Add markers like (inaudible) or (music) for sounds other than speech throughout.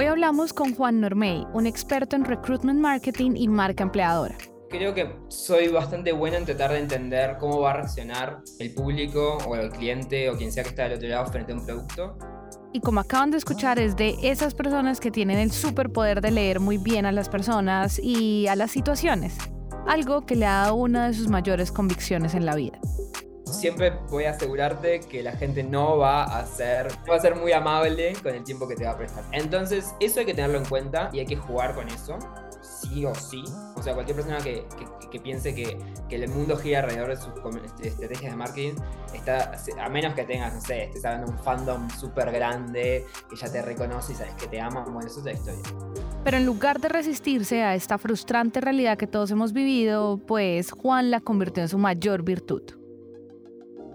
Hoy hablamos con Juan Normey, un experto en recruitment marketing y marca empleadora. Creo que soy bastante bueno en tratar de entender cómo va a reaccionar el público o el cliente o quien sea que está del otro lado frente a un producto. Y como acaban de escuchar, es de esas personas que tienen el superpoder de leer muy bien a las personas y a las situaciones, algo que le ha dado una de sus mayores convicciones en la vida siempre voy a asegurarte que la gente no va a ser, va a ser muy amable con el tiempo que te va a prestar. Entonces, eso hay que tenerlo en cuenta y hay que jugar con eso, sí o sí. O sea, cualquier persona que, que, piense que, que, el mundo gira alrededor de sus este, estrategias de marketing, está, a menos que tengas, no sé, estés hablando de un fandom súper grande, que ya te reconoce y sabes que te ama, bueno, eso es la historia. Pero en lugar de resistirse a esta frustrante realidad que todos hemos vivido, pues Juan la convirtió en su mayor virtud.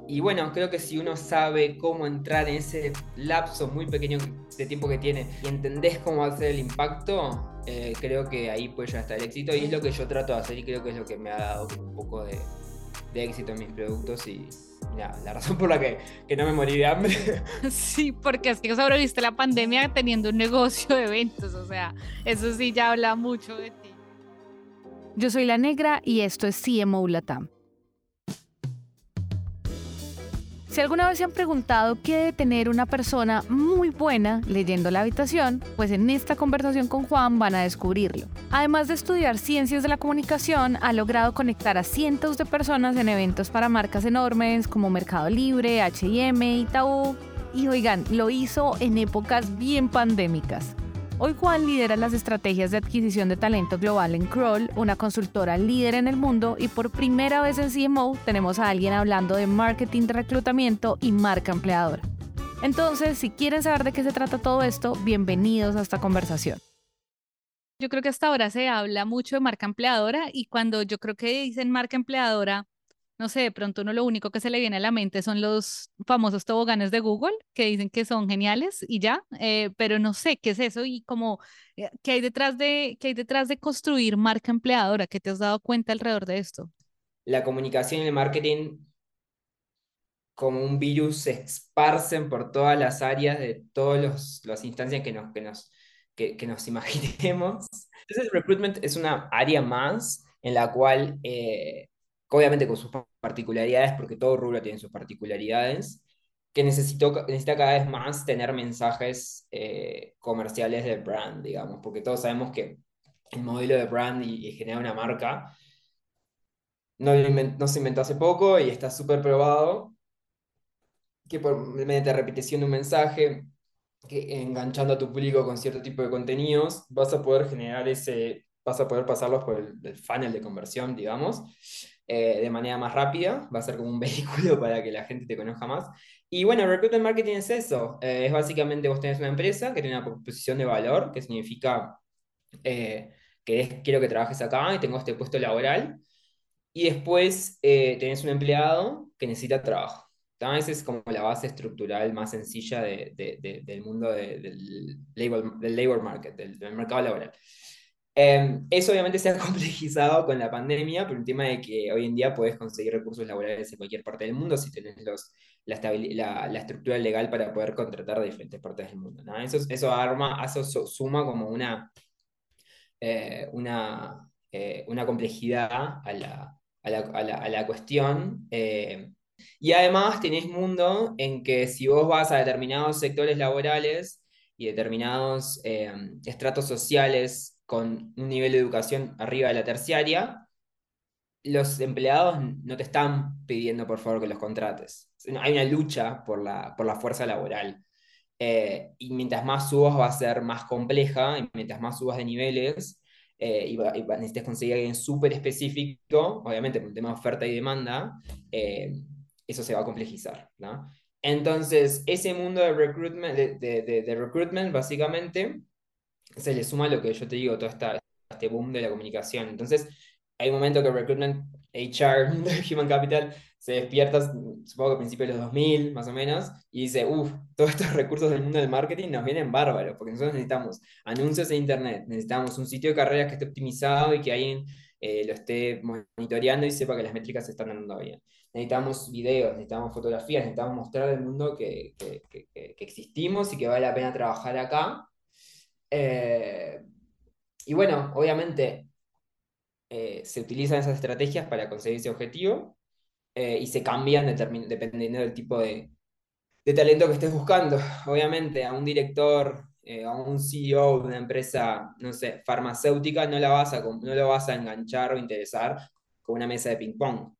Y bueno, creo que si uno sabe cómo entrar en ese lapso muy pequeño de tiempo que tiene y entendés cómo va a ser el impacto, eh, creo que ahí puede ya estar el éxito. Y es lo que yo trato de hacer y creo que es lo que me ha dado un poco de, éxito en mis productos y, la razón por la que, que, no me morí de hambre. (laughs) Sí, porque es que sobreviviste la pandemia teniendo un negocio de eventos, o sea, eso sí ya habla mucho de ti. Yo soy La Negra y esto es CMO Latam. Si alguna vez se han preguntado qué debe tener una persona muy buena leyendo la habitación, pues en esta conversación con Juan van a descubrirlo. Además de estudiar ciencias de la comunicación, ha logrado conectar a cientos de personas en eventos para marcas enormes como Mercado Libre, HM, Itaú. Y oigan, lo hizo en épocas bien pandémicas. Hoy Juan lidera las estrategias de adquisición de talento global en Kroll, una consultora líder en el mundo, y por primera vez en CMO tenemos a alguien hablando de marketing de reclutamiento y marca empleadora. Entonces, si quieren saber de qué se trata todo esto, bienvenidos a esta conversación. Yo creo que hasta ahora se habla mucho de marca empleadora y cuando yo creo que dicen marca empleadora, no sé, de pronto uno lo único que se le viene a la mente son los famosos toboganes de Google, que dicen que son geniales y ya, eh, pero no sé qué es eso y como, eh, ¿qué hay detrás de, qué hay detrás de construir marca empleadora? ¿Qué te has dado cuenta alrededor de esto? La comunicación y el marketing como un virus se esparcen por todas las áreas de todas las instancias que nos, que, nos, que, que nos (laughs) imaginemos. Entonces, el recruitment es una área más en la cual eh, obviamente con sus particularidades, porque todo rubro tiene sus particularidades, que necesito, necesita cada vez más tener mensajes eh, comerciales de brand, digamos, porque todos sabemos que el modelo de brand y, generar una marca no, no, se inventó hace poco y está súper probado, que por mediante repetición de un mensaje, que enganchando a tu público con cierto tipo de contenidos, vas a poder generar ese, vas a poder pasarlos por el, el funnel de conversión, digamos, eh, de manera más rápida, va a ser como un (laughs) vehículo para que la gente te conozca más. Y bueno, Recruitment Marketing es eso, eh, es básicamente vos tenés una empresa que tiene una proposición de valor, que significa eh, que quiero que trabajes acá y tengo este puesto laboral, y después tenés un empleado que necesita trabajo. Esa es como la base estructural más sencilla del mundo del, labor, del labor market, del mercado laboral. Em, eso obviamente se ha (laughs) complejizado con la pandemia, por un tema de que hoy en día puedes conseguir recursos laborales en cualquier parte del mundo si tenés los, la, la, estructura legal para poder contratar de diferentes partes del mundo. ¿no? Eso, eso, arma, eso suma como una, eh, una, eh, una complejidad a la, a la, a la, a la cuestión. Eh, y además tenés mundo en que si vos vas a determinados sectores laborales y determinados estratos sociales con un nivel de educación arriba de la terciaria, los empleados no te están pidiendo por favor que los contrates. Hay una lucha por la, por la fuerza laboral. Eh, y mientras más subas va a ser más compleja, y mientras más subas de niveles, eh, y, necesitas conseguir alguien súper específico, obviamente por un tema de oferta y demanda, eh, eso se va a complejizar. ¿no? Entonces, ese mundo de recruitment, de, de recruitment básicamente, se le suma lo que yo te digo, todo esta, este boom de la comunicación. Entonces, hay un momento que Recruitment, HR, (laughs) Human Capital, se despierta, supongo que a principios de los 2000, más o menos, y dice, uff, todos estos recursos del mundo del marketing nos vienen bárbaros, porque nosotros necesitamos anuncios en Internet, necesitamos un sitio de carreras que esté optimizado y que alguien eh, lo esté monitoreando y sepa que las métricas se están dando bien. Necesitamos videos, necesitamos fotografías, necesitamos mostrar al mundo que, que, que, que existimos y que vale la pena trabajar acá Eh, y bueno, obviamente eh, se utilizan esas estrategias para conseguir ese objetivo eh, y se cambian dependiendo del tipo de, de, talento que estés buscando. (laughs) Obviamente a un director, a un CEO de una empresa, no sé, farmacéutica, no, la vas a, no lo vas a enganchar o interesar con una mesa de ping-pong.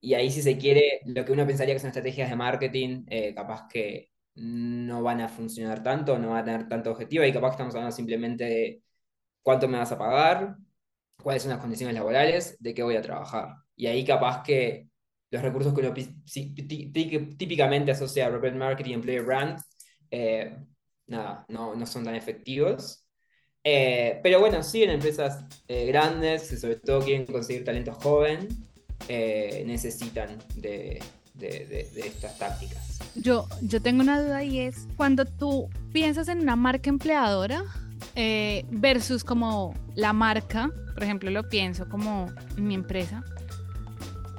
y ahí si se quiere, lo que uno pensaría que son estrategias de marketing, capaz que no van a funcionar tanto, no van a tener tanto objetivo, y capaz que estamos hablando simplemente de cuánto me vas a pagar, cuáles son las condiciones laborales, de qué voy a trabajar. Y ahí capaz que los recursos que uno típicamente asocia a Repeat Marketing, Employer Brand, eh, nada, no, no, son tan efectivos. Eh, pero bueno, sí, en empresas eh, grandes, que sobre todo quieren conseguir talento joven, necesitan de, de, estas tácticas. Yo, yo tengo una duda y es, cuando tú piensas en una marca empleadora eh, versus como la marca, por ejemplo, lo pienso como mi empresa,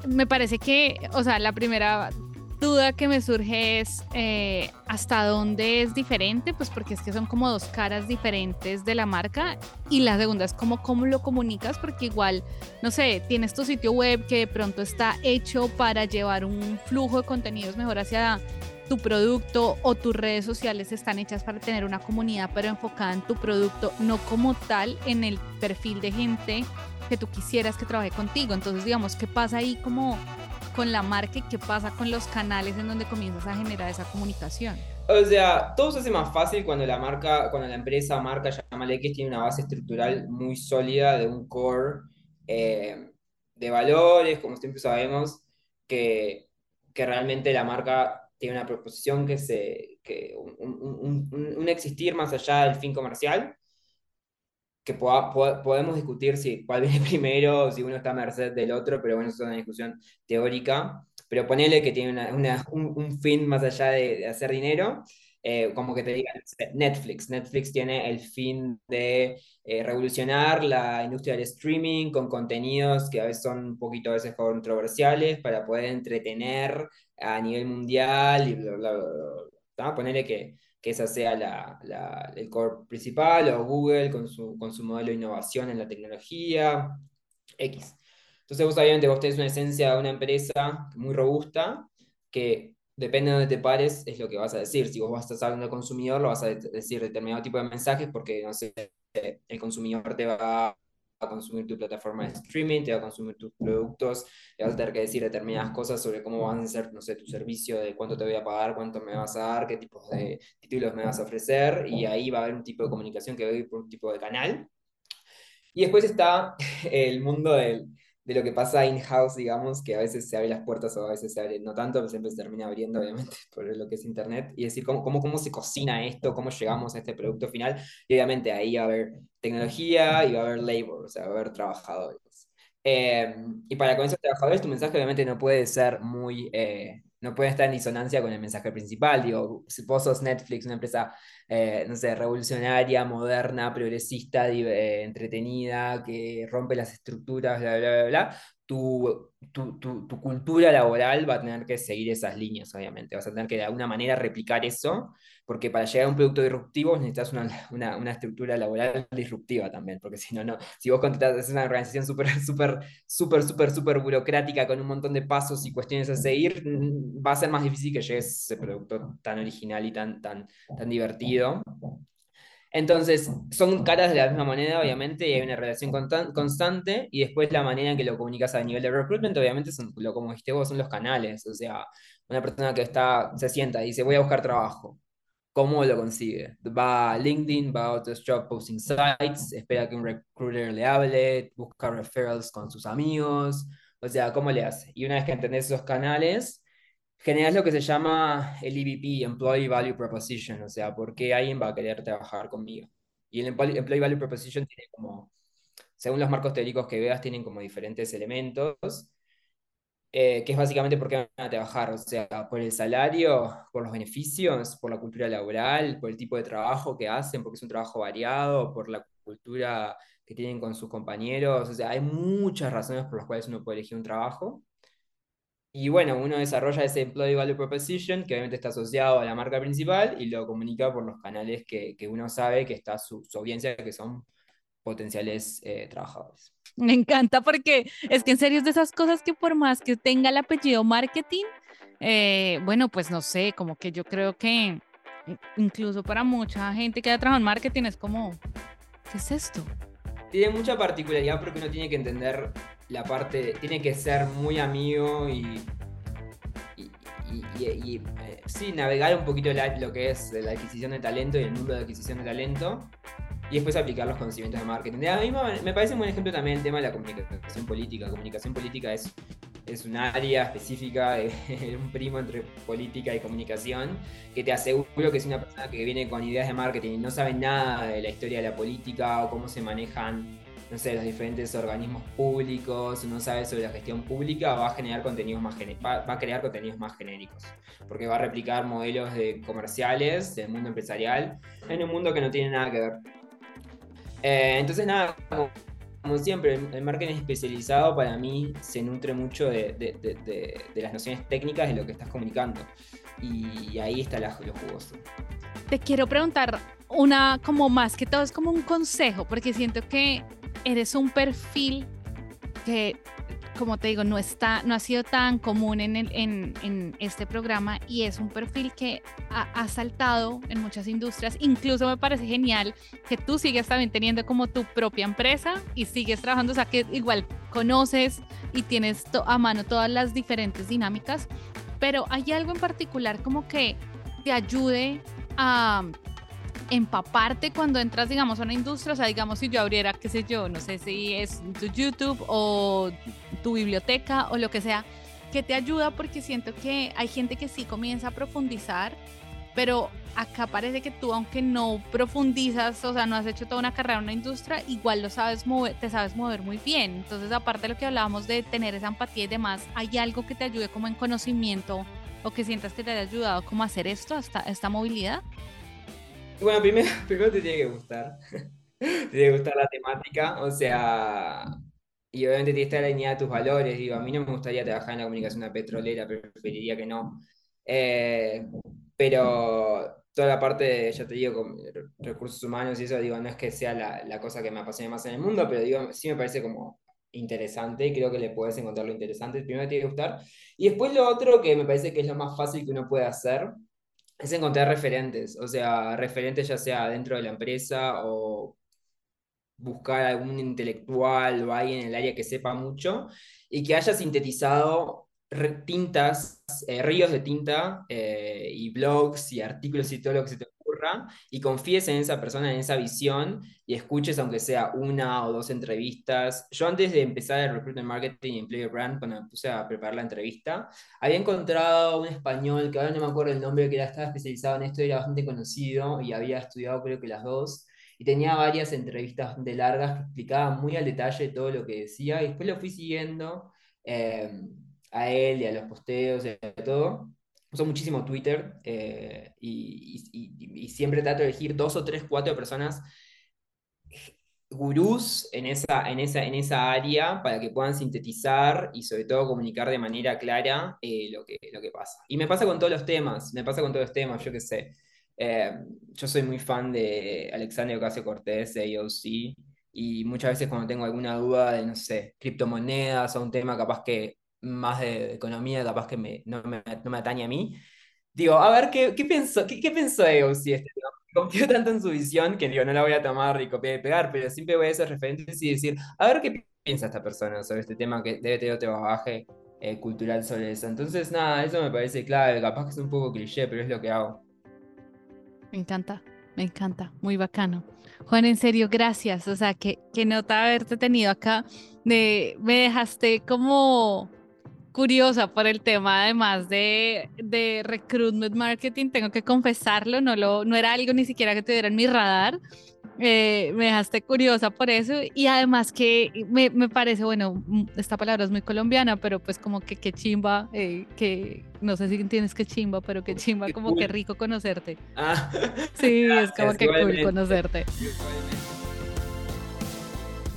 me parece que, o sea, la primera duda que me surge es eh, hasta dónde es diferente, pues porque es que son como dos caras diferentes de la marca y la segunda es como cómo lo comunicas, porque igual, no sé, tienes tu sitio web que de pronto está hecho para llevar un flujo de contenidos mejor hacia tu producto o tus redes sociales están hechas para tener una comunidad pero enfocada en tu producto, no como tal en el perfil de gente que tú quisieras que trabaje contigo. Entonces, digamos, ¿qué pasa ahí como con la marca y qué pasa con los canales en donde comienzas a generar esa comunicación? O sea, todo se hace más fácil cuando la marca, cuando la empresa, marca, llámale X, tiene una base estructural muy sólida de un core eh, de valores, como siempre sabemos, que, que realmente la marca tiene una proposición que se, que un, un, un existir más allá del fin comercial que podemos discutir si cuál viene (laughs) primero, si uno está a merced del otro, pero bueno, eso es una discusión teórica. Pero ponele que tiene una, un, fin más allá de, hacer dinero, eh, como que te digan Netflix. Netflix tiene el fin de eh, revolucionar la industria del streaming con contenidos que a veces son un poquito a veces controversiales para poder entretener a nivel mundial y bla, bla, bla. bla. Ponele que que esa sea la, el core principal, o Google con su, con su modelo de innovación en la tecnología, X. Entonces vos obviamente vos tenés una esencia de una empresa muy robusta, que depende de donde te pares, es lo que vas a decir. Si vos vas a estar hablando al consumidor, lo vas a decir determinado tipo de mensajes porque, no sé, el consumidor te va a consumir tu plataforma de streaming, te va a consumir tus productos, le vas a tener que decir determinadas cosas sobre cómo van a ser, no sé, tu servicio, de cuánto te voy a pagar, cuánto me vas a dar, qué tipos de títulos me vas a ofrecer, y ahí va a haber un tipo de comunicación que va a ir por un tipo de canal. Y después está (laughs) el mundo del, de lo que pasa in-house, digamos, que a veces se abren las puertas o a veces se abren no tanto, pero siempre se termina abriendo, obviamente, (laughs) por lo que es Internet, y decir cómo, cómo, cómo se cocina esto, cómo llegamos a este producto final, y obviamente ahí va a haber tecnología y va a haber labor, o sea, va a haber trabajadores. Eh, y para con esos trabajadores, tu mensaje obviamente no puede ser muy, eh, no puede estar en disonancia con el mensaje principal. Digo, si vos sos Netflix, una empresa, eh, no sé, revolucionaria, moderna, progresista, entretenida, que rompe las estructuras, bla, bla, bla, bla, tu, tu, tu, tu, cultura laboral va a tener que seguir esas líneas, obviamente. Vas a tener que de alguna manera replicar eso, porque para llegar a un producto disruptivo necesitas una, una, una estructura laboral disruptiva también, porque si no, no. Si vos contratas una organización súper, súper, súper, súper, súper burocrática con un montón de pasos y cuestiones a seguir, va a ser más difícil que llegues a ese producto tan original y tan, tan, tan divertido. Entonces, son caras de la misma moneda, obviamente, y hay una relación constante, y después la manera en que lo comunicas a nivel de recruitment, obviamente, son, lo como dijiste vos, son los canales. O sea, una persona que está, se sienta y dice, voy a buscar trabajo. ¿Cómo lo consigue? Va a LinkedIn, va a otros job posting sites, espera que un recruiter le hable, busca referrals con sus amigos, o sea, ¿cómo le hace? Y una vez que entendés esos canales, generas lo que se llama el EVP, Employee Value Proposition, o sea, ¿por qué alguien va a querer trabajar conmigo? Y el Employee Value Proposition tiene como, según los marcos teóricos que veas, tienen como diferentes elementos, eh, que es básicamente por qué van a trabajar, o sea, por el salario, por los beneficios, por la cultura laboral, por el tipo de trabajo que hacen, porque es un trabajo variado, por la cultura que tienen con sus compañeros, o sea, hay muchas razones por las cuales uno puede elegir un trabajo. Y, bueno, uno desarrolla ese Employee Value Proposition, que obviamente está asociado a la marca principal, y lo comunica por los canales que, que uno sabe que está su, su audiencia, que son potenciales eh, trabajadores. Me encanta porque es que en serio es de esas cosas que por más que tenga el apellido marketing, eh, bueno, pues no sé, como que yo creo que incluso para mucha gente que ha trabajado en marketing es como, ¿qué es esto? Tiene mucha particularidad porque uno tiene que entender la parte, tiene que ser muy amigo y, y, eh, sí, navegar un poquito lo que es la adquisición de talento y el mundo de adquisición de talento y después aplicar los conocimientos de marketing. A mí me parece un buen ejemplo también el tema de la comunicación política. Comunicación política es, es un área específica, de, (laughs) un primo entre política y comunicación, que te aseguro que es una persona que viene con ideas de marketing y no sabe nada de la historia de la política o cómo se manejan no sé, los diferentes organismos públicos, no sabe sobre la gestión pública, va a generar contenidos más va, a crear contenidos más genéricos, porque va a replicar modelos de comerciales del mundo empresarial en un mundo que no tiene nada que ver. Eh, entonces, nada, como, siempre, el marketing especializado para mí se nutre mucho de, de, las nociones técnicas de lo que estás comunicando. Y ahí está la, lo jugoso. Te quiero preguntar una como más que todo, es como un consejo, porque siento que eres un perfil que, como te digo, no, está, no ha sido tan común en, en, este programa y es un perfil que ha, saltado en muchas industrias. Incluso me parece genial que tú sigues también teniendo como tu propia empresa y sigues trabajando, o sea, que igual conoces y tienes a mano todas las diferentes dinámicas, pero hay algo en particular como que te ayude a empaparte cuando entras, digamos, a una industria, o sea, digamos, si yo abriera, qué sé yo, no sé si es tu YouTube o tu biblioteca o lo que sea, que te ayuda porque siento que hay gente que sí comienza a profundizar, pero acá parece que tú, aunque no profundizas, o sea, no has hecho toda una carrera en una industria, igual lo sabes mover, te sabes mover muy bien. Entonces, aparte de lo que hablábamos de tener esa empatía y demás, ¿hay algo que te ayude como en conocimiento o que sientas que te haya ayudado como a hacer esto, esta, esta movilidad? Bueno, primero, (laughs) primero te tiene que gustar. (laughs) te tiene que gustar la temática, o sea, y obviamente tiene que estar alineada a tus valores. Digo, a mí no me gustaría trabajar en la comunicación petrolera, preferiría que no. Eh, pero toda la parte, ya te digo, con recursos humanos y eso, digo, no es que sea la, la cosa que me apasione más en el mundo, pero digo, sí me parece como interesante y creo que le puedes encontrar lo interesante. Primero te tiene que gustar. Y después lo otro que me parece que es lo más fácil que uno puede hacer es encontrar referentes, o sea, referentes ya sea dentro de la empresa o buscar algún intelectual o alguien en el área que sepa mucho y que haya sintetizado tintas, eh, ríos de tinta eh, y blogs y artículos y todo lo que se te y confíes en esa persona, en esa visión y escuches aunque sea una o dos entrevistas. Yo antes de empezar el Recruitment Marketing y Employer Brand, cuando me puse a preparar la entrevista, había encontrado un español, que ahora no me acuerdo el nombre, que era, estaba especializado en esto, era bastante conocido y había estudiado creo que las dos. Y tenía varias entrevistas de largas que explicaban muy al detalle todo lo que decía. Y después lo fui siguiendo eh, a él y a los posteos y a todo uso muchísimo Twitter eh, y, siempre trato de elegir dos o tres, cuatro personas gurús en esa, en, esa, en esa área para que puedan sintetizar y sobre todo comunicar de manera clara eh, lo, que, lo que pasa. Y me pasa con todos los temas, me pasa con todos los temas, yo qué sé. Eh, yo soy muy fan de Alexander Ocasio Cortés, de AOC, y muchas veces cuando tengo alguna duda de, no sé, criptomonedas o un tema capaz que más de, economía, capaz que me, no, me, no, me, atañe a mí. Digo, a ver, ¿qué, qué pensó, qué, qué pensó este (laughs) Confío tanto en su visión que digo, no la voy a tomar y copiar y pegar, pero siempre voy a ser referentes y decir, a ver qué piensa esta persona sobre este tema que debe tener otro bagaje eh, cultural sobre eso. Entonces, nada, eso me parece clave, capaz que es un poco cliché, pero es lo que hago. Me encanta, me encanta, muy bacano. Juan, en serio, gracias. O sea, que, que nota haberte tenido acá. De, me dejaste como curiosa por el tema, además de, de recruitment marketing, tengo que confesarlo, no, lo, no era algo ni siquiera que tuviera en mi radar. Eh, me dejaste curiosa por eso y además que me, me, parece, bueno, mm, esta palabra es muy colombiana, pero pues como que qué chimba, eh, que no sé si entiendes qué chimba, pero qué chimba, como que rico conocerte. Ah, sí, es (laughs) como que cool conocerte.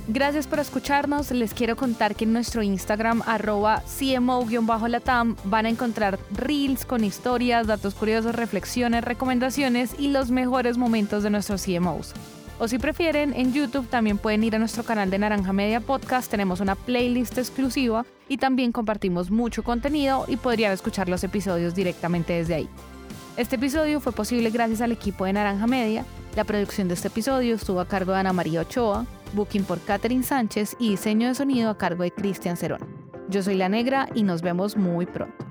Gracias por escucharnos. Les quiero contar que en nuestro Instagram, arroba CMO-Latam, van a encontrar reels con historias, datos curiosos, reflexiones, recomendaciones y los mejores momentos de nuestros CMOs. O si prefieren, en YouTube también pueden ir a nuestro canal de Naranja Media Podcast. Tenemos una playlist exclusiva y también compartimos mucho contenido y podrían escuchar los episodios directamente desde ahí. Este episodio fue posible gracias al equipo de Naranja Media. La producción de este episodio estuvo a cargo de Ana María Ochoa, booking por Catherine Sánchez y diseño de sonido a cargo de Cristian Cerón. Yo soy La Negra y nos vemos muy pronto.